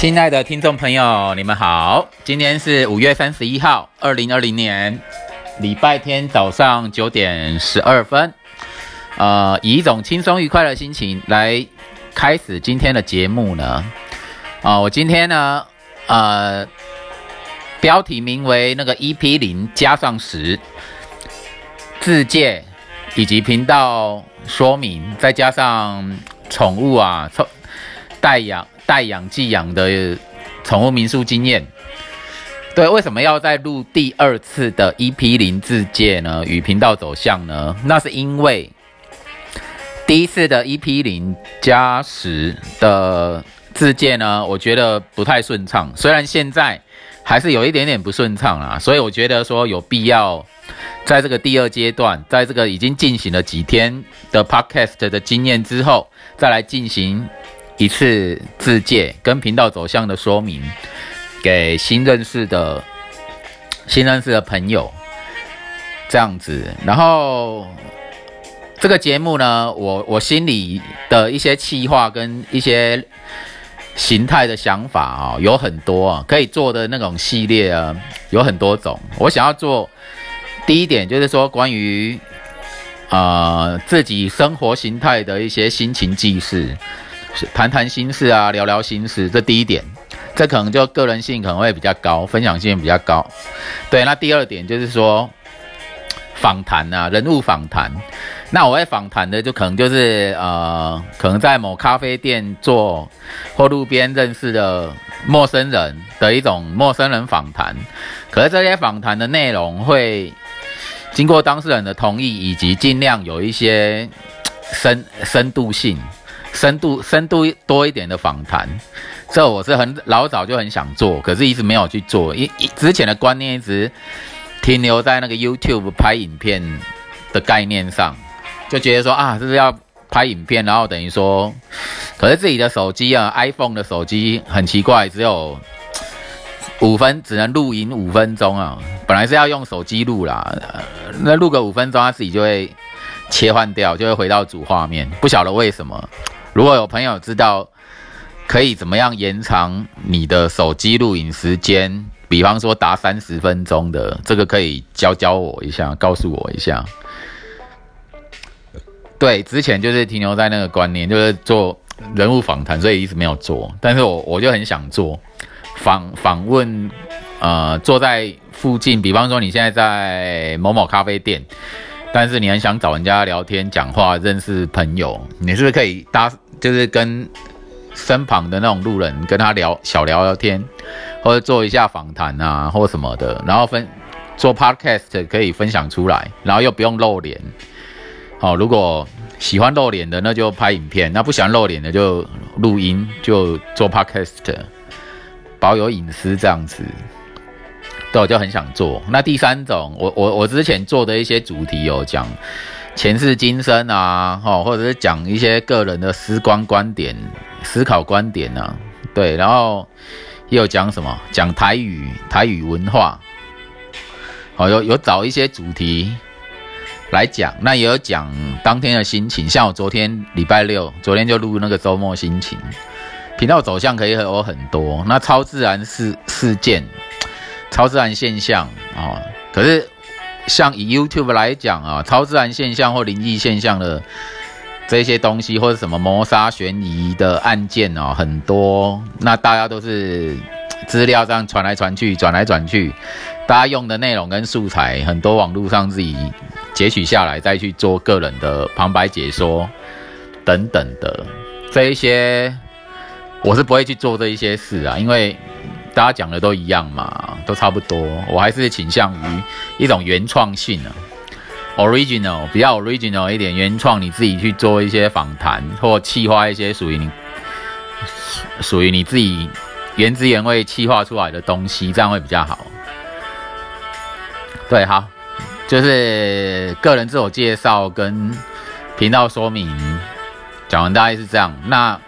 亲爱的听众朋友，你们好，今天是五月三十一号，二零二零年礼拜天早上九点十二分。呃，以一种轻松愉快的心情来开始今天的节目呢。啊，我今天呢，呃，标题名为那个 EP 零加上十自介以及频道说明，再加上宠物啊，宠代养。代养寄养的宠物民宿经验，对，为什么要再录第二次的 EP 零自介呢？与频道走向呢？那是因为第一次的 EP 零加十的自介呢，我觉得不太顺畅。虽然现在还是有一点点不顺畅啊，所以我觉得说有必要在这个第二阶段，在这个已经进行了几天的 Podcast 的经验之后，再来进行。一次自介跟频道走向的说明，给新认识的新认识的朋友，这样子。然后这个节目呢，我我心里的一些气划跟一些形态的想法啊，有很多啊，可以做的那种系列啊，有很多种。我想要做第一点就是说关于啊自己生活形态的一些心情记事。谈谈心事啊，聊聊心事，这第一点，这可能就个人性可能会比较高，分享性比较高。对，那第二点就是说访谈啊，人物访谈。那我会访谈的就可能就是呃，可能在某咖啡店做或路边认识的陌生人的一种陌生人访谈。可是这些访谈的内容会经过当事人的同意，以及尽量有一些深深度性。深度深度多一点的访谈，这我是很老早就很想做，可是一直没有去做。一之前的观念一直停留在那个 YouTube 拍影片的概念上，就觉得说啊，这是要拍影片，然后等于说，可是自己的手机啊，iPhone 的手机很奇怪，只有五分，只能录影五分钟啊。本来是要用手机录啦，那录个五分钟，它自己就会切换掉，就会回到主画面，不晓得为什么。如果有朋友知道可以怎么样延长你的手机录影时间，比方说达三十分钟的，这个可以教教我一下，告诉我一下。对，之前就是停留在那个观念，就是做人物访谈，所以一直没有做。但是我我就很想做访访问，呃，坐在附近，比方说你现在在某某咖啡店。但是你很想找人家聊天、讲话、认识朋友，你是不是可以搭，就是跟身旁的那种路人跟他聊小聊聊天，或者做一下访谈啊，或什么的，然后分做 podcast 可以分享出来，然后又不用露脸。好，如果喜欢露脸的，那就拍影片；那不喜欢露脸的，就录音，就做 podcast，保有隐私这样子。对，我就很想做。那第三种，我我我之前做的一些主题有讲前世今生啊，哈，或者是讲一些个人的思观观点、思考观点啊，对，然后也有讲什么，讲台语、台语文化，好，有有找一些主题来讲，那也有讲当天的心情，像我昨天礼拜六，昨天就录那个周末心情，频道走向可以有很多，那超自然事事件。超自然现象啊，可是像以 YouTube 来讲啊，超自然现象或灵异现象的这些东西，或者什么谋杀悬疑的案件哦，很多。那大家都是资料这样传来传去，转来转去，大家用的内容跟素材，很多网络上自己截取下来，再去做个人的旁白解说等等的这一些，我是不会去做这一些事啊，因为。大家讲的都一样嘛，都差不多。我还是倾向于一种原创性啊，original，比较 original 一点，原创你自己去做一些访谈或企划一些属于你属于你自己原汁原味企划出来的东西，这样会比较好。对，好，就是个人自我介绍跟频道说明讲完，大概是这样。那。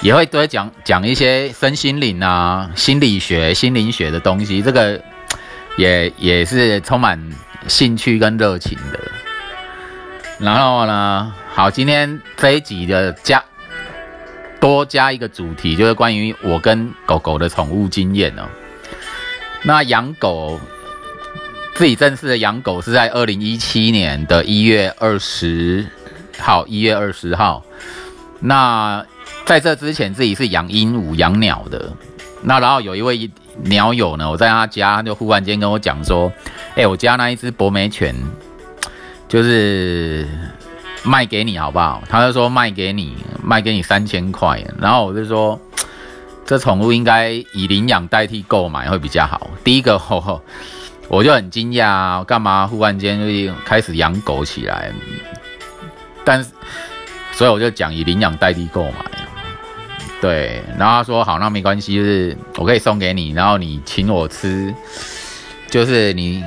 也会多讲讲一些身心灵啊、心理学、心灵学的东西，这个也也是充满兴趣跟热情的。然后呢，好，今天这一集的加多加一个主题，就是关于我跟狗狗的宠物经验哦。那养狗，自己正式的养狗是在二零一七年的一月二十号，一月二十号。那在这之前，自己是养鹦鹉、养鸟的。那然后有一位鸟友呢，我在他家，就忽然间跟我讲说：“哎，我家那一只博美犬，就是卖给你好不好？”他就说卖给你，卖给你三千块。然后我就说，这宠物应该以领养代替购买会比较好。第一个，我就很惊讶，干嘛忽然间就开始养狗起来？但是，所以我就讲以领养代替购买。对，然后他说好，那没关系，就是我可以送给你，然后你请我吃，就是你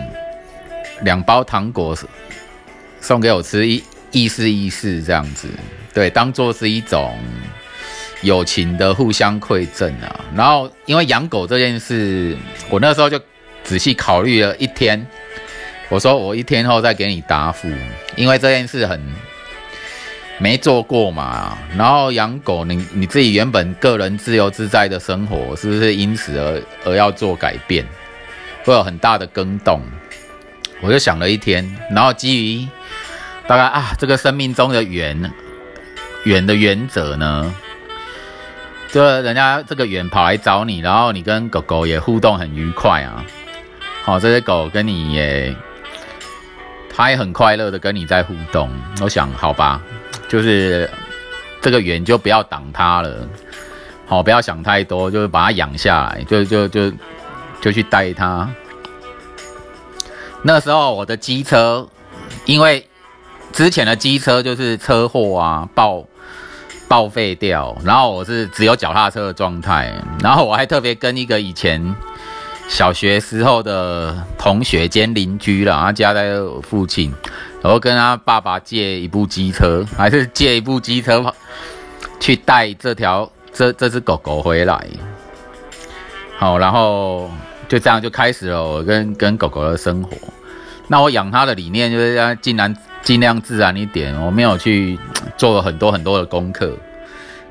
两包糖果送给我吃，意意思意思这样子，对，当做是一种友情的互相馈赠啊。然后因为养狗这件事，我那时候就仔细考虑了一天，我说我一天后再给你答复，因为这件事很。没做过嘛，然后养狗，你你自己原本个人自由自在的生活，是不是因此而而要做改变，会有很大的更动？我就想了一天，然后基于大概啊，这个生命中的缘缘的原则呢，就人家这个缘跑来找你，然后你跟狗狗也互动很愉快啊，好，这些狗跟你也，它也很快乐的跟你在互动，我想好吧。就是这个缘就不要挡它了，好，不要想太多，就是把它养下来，就就就就去带它。那时候我的机车，因为之前的机车就是车祸啊，报报废掉，然后我是只有脚踏车的状态，然后我还特别跟一个以前小学时候的同学兼邻居了，他家在附近。然后跟他爸爸借一部机车，还是借一部机车去带这条这这只狗狗回来。好，然后就这样就开始了我跟跟狗狗的生活。那我养它的理念就是要尽量尽量自然一点，我没有去做了很多很多的功课，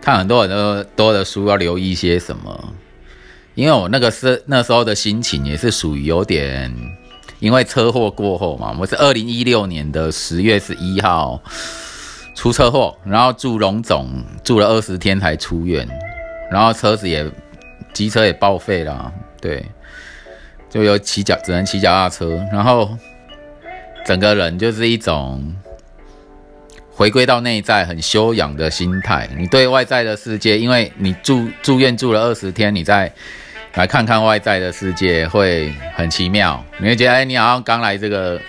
看很多很多多的书，要留意些什么。因为我那个是那时候的心情也是属于有点。因为车祸过后嘛，我是二零一六年的十月十一号出车祸，然后住龙总住了二十天才出院，然后车子也机车也报废了，对，就有骑脚只能骑脚踏车，然后整个人就是一种回归到内在很修养的心态。你对外在的世界，因为你住住院住了二十天，你在。来看看外在的世界会很奇妙，你会觉得哎，你好像刚来这个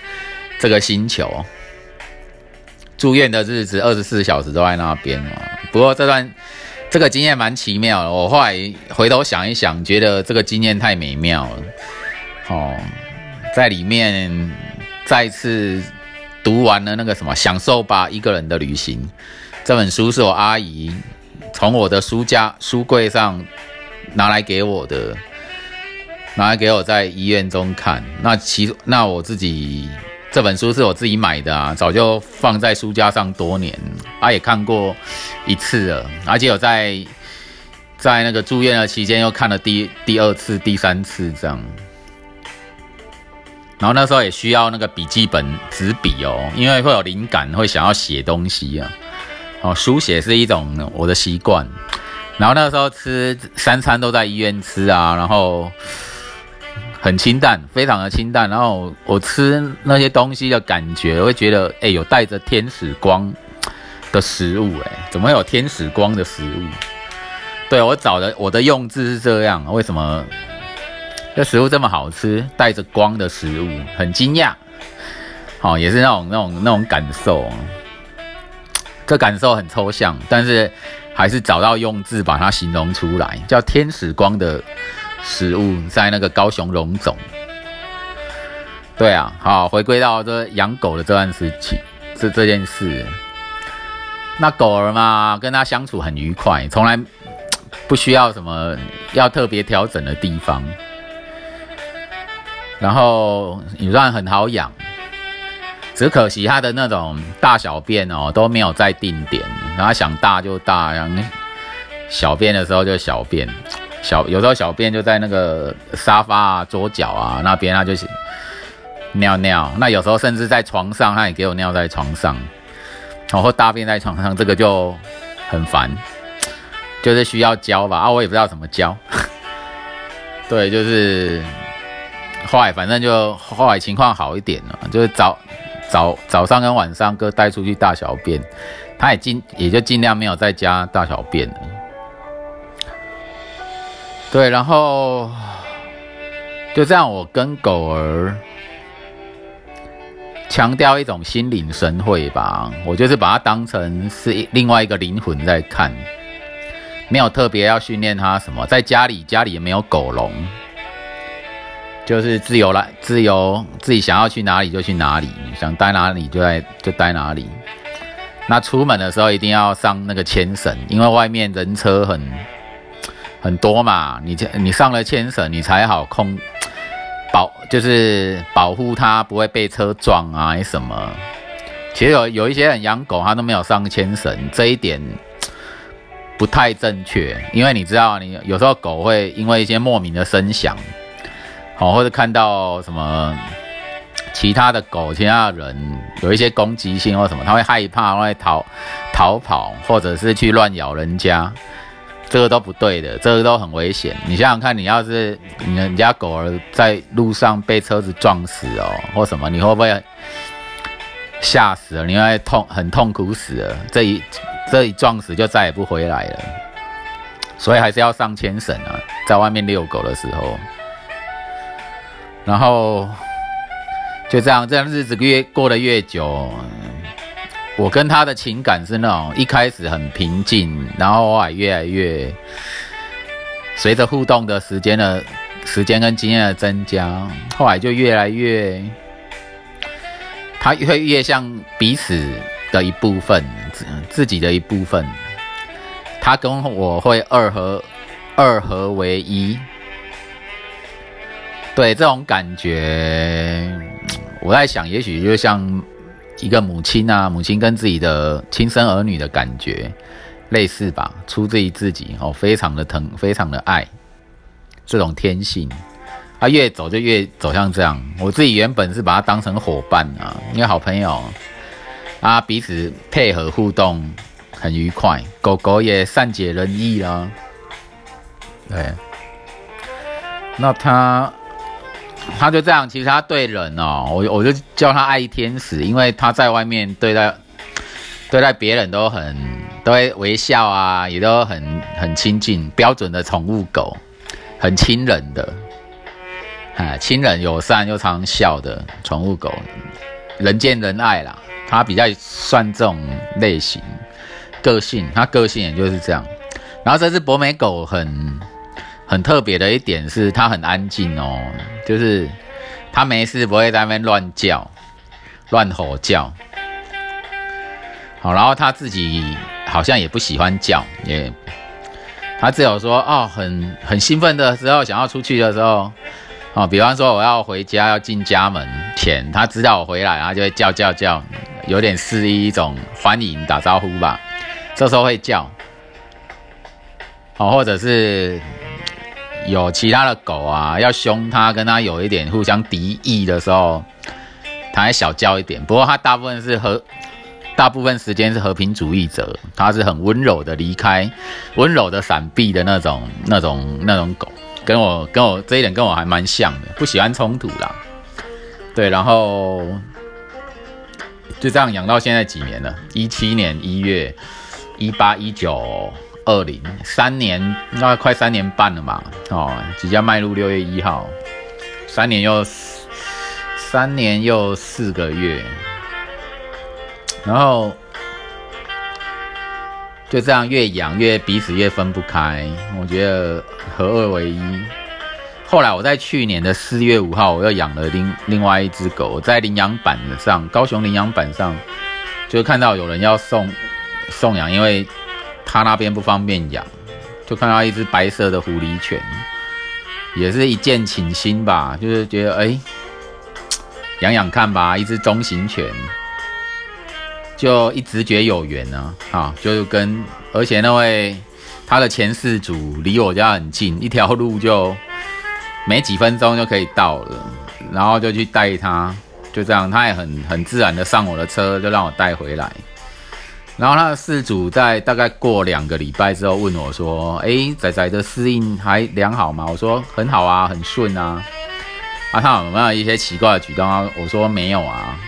这个星球。住院的日子二十四小时都在那边嘛。不过这段这个经验蛮奇妙的，我后来回头想一想，觉得这个经验太美妙了。哦，在里面再次读完了那个什么《享受吧一个人的旅行》这本书，是我阿姨从我的书架书柜上。拿来给我的，拿来给我在医院中看。那其那我自己这本书是我自己买的啊，早就放在书架上多年，啊也看过一次了，而且有在在那个住院的期间又看了第第二次、第三次这样。然后那时候也需要那个笔记本纸笔哦，因为会有灵感，会想要写东西啊。哦，书写是一种我的习惯。然后那时候吃三餐都在医院吃啊，然后很清淡，非常的清淡。然后我吃那些东西的感觉，会觉得哎，有带着天使光的食物，哎，怎么有天使光的食物？对我找的我的用字是这样，为什么这食物这么好吃，带着光的食物，很惊讶。好，也是那种那种那种感受，这感受很抽象，但是。还是找到用字把它形容出来，叫天使光的食物，在那个高雄荣总。对啊，好，回归到这养狗的这段时期，这这件事。那狗儿嘛，跟它相处很愉快，从来不需要什么要特别调整的地方。然后也算很好养。只可惜它的那种大小便哦都没有在定点，然后想大就大，然后小便的时候就小便，小有时候小便就在那个沙发啊、桌角啊那边，它就是尿尿。那有时候甚至在床上，它也给我尿在床上，然后大便在床上，这个就很烦，就是需要教吧。啊，我也不知道怎么教。对，就是后来反正就后来情况好一点了，就是早早早上跟晚上各带出去大小便，他也尽也就尽量没有在家大小便了。对，然后就这样，我跟狗儿强调一种心领神会吧，我就是把它当成是另外一个灵魂在看。没有特别要训练它什么，在家里家里也没有狗笼，就是自由来自由自己想要去哪里就去哪里，想待哪里就在就待哪里。那出门的时候一定要上那个牵绳，因为外面人车很很多嘛，你你上了牵绳，你才好控保，就是保护它不会被车撞啊什么。其实有有一些人养狗，他都没有上牵绳，这一点。不太正确，因为你知道，你有时候狗会因为一些莫名的声响，好，或者看到什么其他的狗、其他的人有一些攻击性或什么，它会害怕，会逃逃跑，或者是去乱咬人家，这个都不对的，这个都很危险。你想想看，你要是你人家狗儿在路上被车子撞死哦，或什么，你会不会吓死了？你会痛，很痛苦死了。这一。这一撞死就再也不回来了，所以还是要上牵绳啊，在外面遛狗的时候，然后就这样，这样日子越过得越久，我跟他的情感是那种一开始很平静，然后后来越来越随着互动的时间的时间跟经验的增加，后来就越来越，他会越像彼此。的一部分，自自己的一部分，他跟我会二合二合为一，对这种感觉，我在想，也许就像一个母亲啊，母亲跟自己的亲生儿女的感觉类似吧，出自于自己哦，非常的疼，非常的爱，这种天性，他越走就越走向这样。我自己原本是把他当成伙伴啊，因为好朋友。啊，彼此配合互动很愉快，狗狗也善解人意啦。对，那他他就这样，其实他对人哦，我我就叫他爱天使，因为他在外面对待对待别人都很都会微笑啊，也都很很亲近，标准的宠物狗，很亲人的，哎，亲人友善又常笑的宠物狗，人见人爱啦。他比较算这种类型个性，他个性也就是这样。然后这只博美狗很很特别的一点是，它很安静哦，就是它没事不会在那边乱叫、乱吼叫。好，然后它自己好像也不喜欢叫，也它只有说哦，很很兴奋的时候，想要出去的时候。哦，比方说我要回家要进家门前，他知道我回来，然后就会叫叫叫，有点示意一种欢迎打招呼吧。这时候会叫，哦，或者是有其他的狗啊要凶他，跟他有一点互相敌意的时候，他还小叫一点。不过他大部分是和大部分时间是和平主义者，他是很温柔的离开，温柔的闪避的那种那种那种狗。跟我跟我这一点跟我还蛮像的，不喜欢冲突啦。对，然后就这样养到现在几年了？一七年一月，一八一九二零，三年，那快三年半了嘛。哦，即将迈入六月一号，三年又三年又四个月，然后。就这样越养越彼此越分不开，我觉得合二为一。后来我在去年的四月五号，我又养了另另外一只狗，在领养板上，高雄领养板上，就看到有人要送送养，因为他那边不方便养，就看到一只白色的狐狸犬，也是一见倾心吧，就是觉得哎，养养看吧，一只中型犬。就一直觉有缘呢，啊，就跟而且那位他的前四组离我家很近，一条路就没几分钟就可以到了，然后就去带他，就这样，他也很很自然的上我的车，就让我带回来。然后他的四组在大概过两个礼拜之后问我说：“哎，仔仔的适应还良好吗？”我说：“很好啊，很顺啊。”啊，他有没有一些奇怪的举动啊？我说：“没有啊。”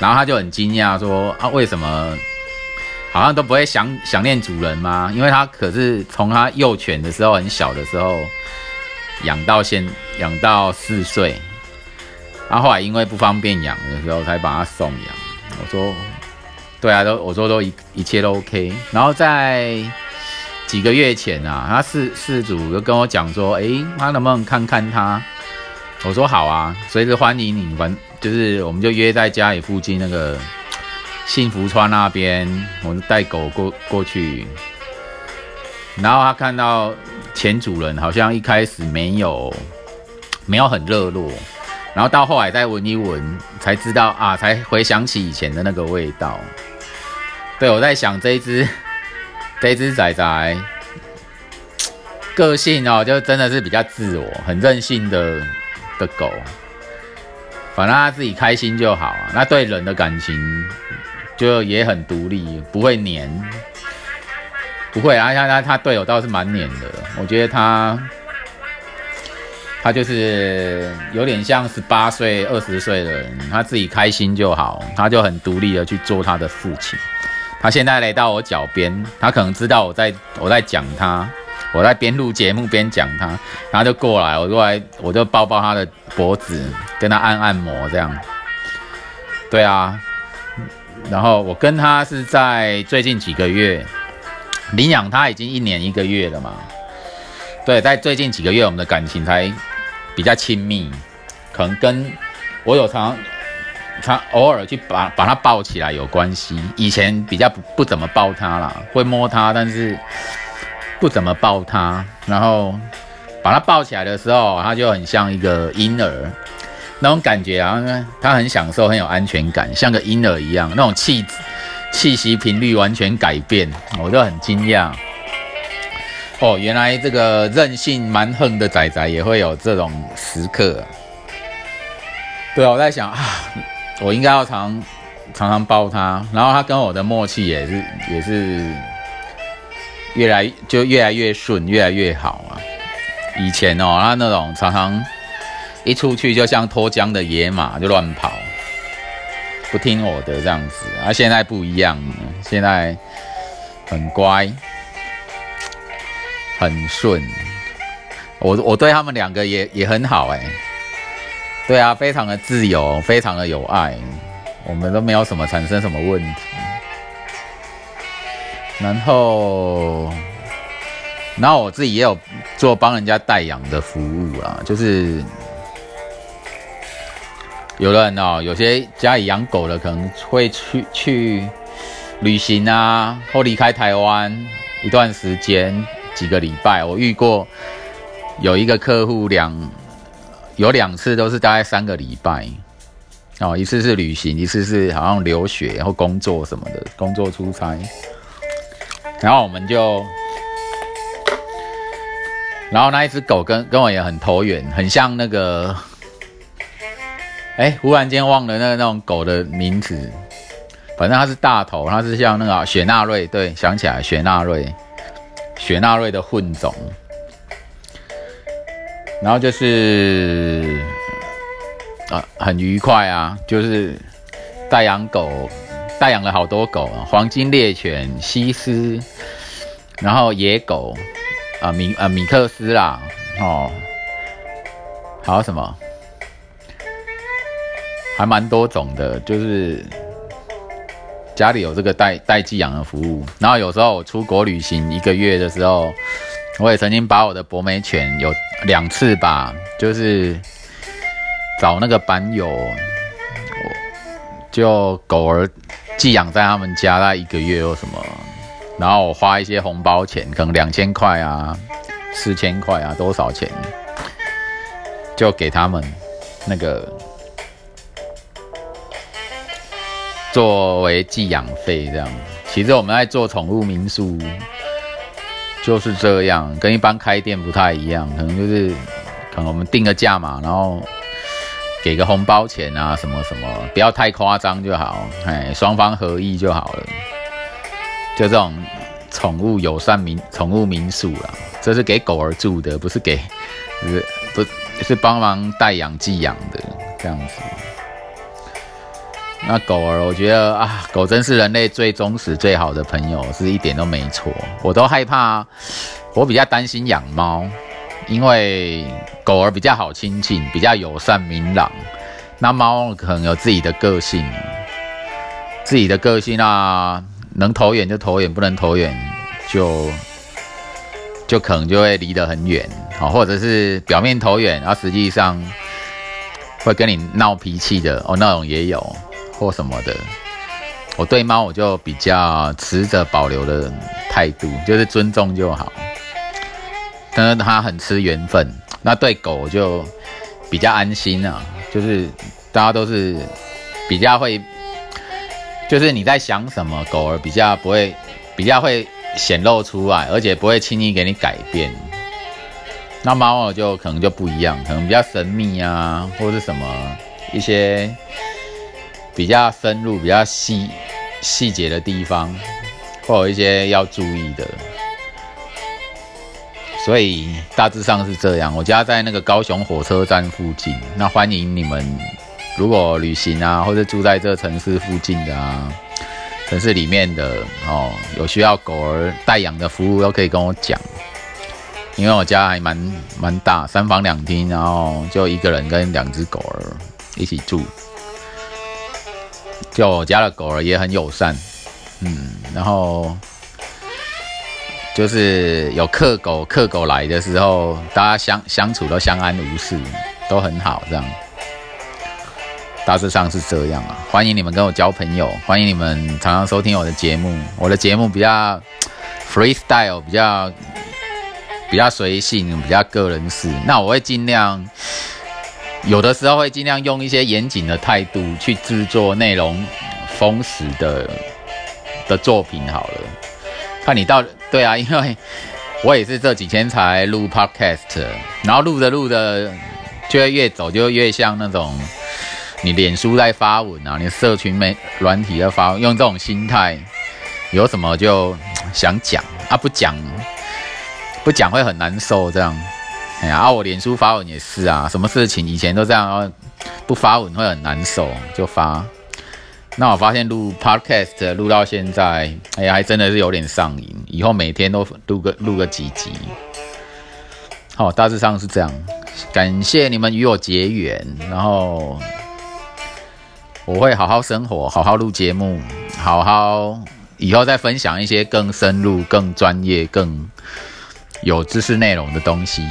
然后他就很惊讶说：“啊，为什么好像都不会想想念主人吗？因为他可是从他幼犬的时候很小的时候养到现养到四岁，然后后来因为不方便养的时候才把他送养。”我说。对啊，都我说都一一切都 OK。然后在几个月前啊，他事事主就跟我讲说，哎，他能不能看看他？我说好啊，随时欢迎你。反就是我们就约在家里附近那个幸福川那边，我们带狗过过去。然后他看到前主人好像一开始没有没有很热络，然后到后来再闻一闻，才知道啊，才回想起以前的那个味道。对，我在想这一只，这一只仔仔，个性哦，就真的是比较自我、很任性的的狗。反正他自己开心就好啊。那对人的感情就也很独立，不会黏，不会啊。他他他对我倒是蛮黏的。我觉得他，他就是有点像十八岁、二十岁的人，他自己开心就好，他就很独立的去做他的事情。他现在来到我脚边，他可能知道我在我在讲他，我在边录节目边讲他，然后就过来，我过来我就抱抱他的脖子，跟他按按摩这样。对啊，然后我跟他是在最近几个月领养他已经一年一个月了嘛。对，在最近几个月我们的感情才比较亲密，可能跟我有常。他偶尔去把把他抱起来有关系，以前比较不不怎么抱他啦，会摸他，但是不怎么抱他。然后把他抱起来的时候，他就很像一个婴儿那种感觉啊，他很享受，很有安全感，像个婴儿一样，那种气气息频率完全改变，我就很惊讶。哦，原来这个任性蛮横的仔仔也会有这种时刻。对啊，我在想啊。我应该要常常常抱他，然后他跟我的默契也是也是越来就越来越顺，越来越好啊。以前哦，他那种常常一出去就像脱缰的野马，就乱跑，不听我的这样子。啊，现在不一样，现在很乖，很顺。我我对他们两个也也很好哎。对啊，非常的自由，非常的有爱，我们都没有什么产生什么问题。然后，然后我自己也有做帮人家代养的服务啊，就是有的人哦，有些家里养狗的可能会去去旅行啊，或离开台湾一段时间，几个礼拜。我遇过有一个客户两。有两次都是大概三个礼拜，哦，一次是旅行，一次是好像留学或工作什么的，工作出差。然后我们就，然后那一只狗跟跟我也很投缘，很像那个，哎，忽然间忘了那个那种狗的名字，反正它是大头，它是像那个雪纳瑞，对，想起来雪纳瑞，雪纳瑞的混种。然后就是啊，很愉快啊，就是代养狗，代养了好多狗啊，黄金猎犬、西施，然后野狗啊，米啊米克斯啦，哦，还有什么？还蛮多种的，就是家里有这个代代寄养的服务。然后有时候出国旅行一个月的时候。我也曾经把我的博美犬有两次吧，就是找那个板友，就狗儿寄养在他们家，那一个月或什么，然后我花一些红包钱，可能两千块啊、四千块啊，多少钱，就给他们那个作为寄养费这样。其实我们在做宠物民宿。就是这样，跟一般开店不太一样，可能就是可能我们定个价嘛，然后给个红包钱啊，什么什么，不要太夸张就好，哎，双方合意就好了。就这种宠物友善民宠物民宿啦，这是给狗儿住的，不是给，不是不是帮忙代养寄养的这样子。那狗儿，我觉得啊，狗真是人类最忠实、最好的朋友，是一点都没错。我都害怕，我比较担心养猫，因为狗儿比较好亲近，比较友善明朗。那猫可能有自己的个性，自己的个性啊，能投远就投远，不能投远就就可能就会离得很远啊，或者是表面投远，然后实际上会跟你闹脾气的哦，那种也有。或什么的，我对猫我就比较持着保留的态度，就是尊重就好。但是它很吃缘分，那对狗就比较安心啊，就是大家都是比较会，就是你在想什么，狗儿比较不会，比较会显露出来，而且不会轻易给你改变。那猫儿就可能就不一样，可能比较神秘啊，或者什么一些。比较深入、比较细细节的地方，会有一些要注意的，所以大致上是这样。我家在那个高雄火车站附近，那欢迎你们，如果旅行啊，或者住在这城市附近的啊，城市里面的哦，有需要狗儿代养的服务都可以跟我讲，因为我家还蛮蛮大，三房两厅，然后就一个人跟两只狗儿一起住。就我家的狗儿也很友善，嗯，然后就是有客狗客狗来的时候，大家相相处都相安无事，都很好，这样，大致上是这样啊。欢迎你们跟我交朋友，欢迎你们常常收听我的节目。我的节目比较 freestyle，比较比较随性，比较个人式。那我会尽量。有的时候会尽量用一些严谨的态度去制作内容丰实的的作品。好了，看你到对啊，因为我也是这几天才录 podcast，然后录着录着就会越走就越像那种你脸书在发文啊，你社群媒软体在发，用这种心态，有什么就想讲啊，不讲不讲会很难受这样。哎呀，我脸书发文也是啊，什么事情以前都这样，不发文会很难受，就发。那我发现录 podcast 录到现在，哎呀，还真的是有点上瘾。以后每天都录个录个几集。好，大致上是这样。感谢你们与我结缘，然后我会好好生活，好好录节目，好好以后再分享一些更深入、更专业、更有知识内容的东西。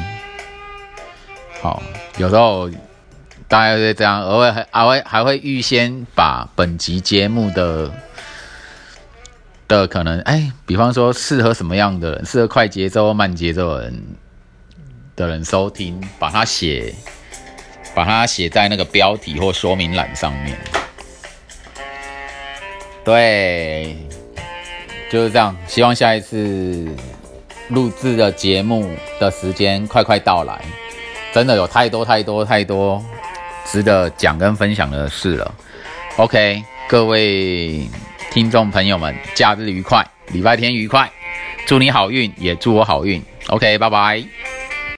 好，有时候大概是这样，偶尔还还会还会预先把本集节目的的可能，哎，比方说适合什么样的人，适合快节奏、慢节奏的人的人收听，把它写，把它写在那个标题或说明栏上面。对，就是这样。希望下一次录制的节目的时间快快到来。真的有太多太多太多值得讲跟分享的事了。OK，各位听众朋友们，假日愉快，礼拜天愉快，祝你好运，也祝我好运。OK，拜拜。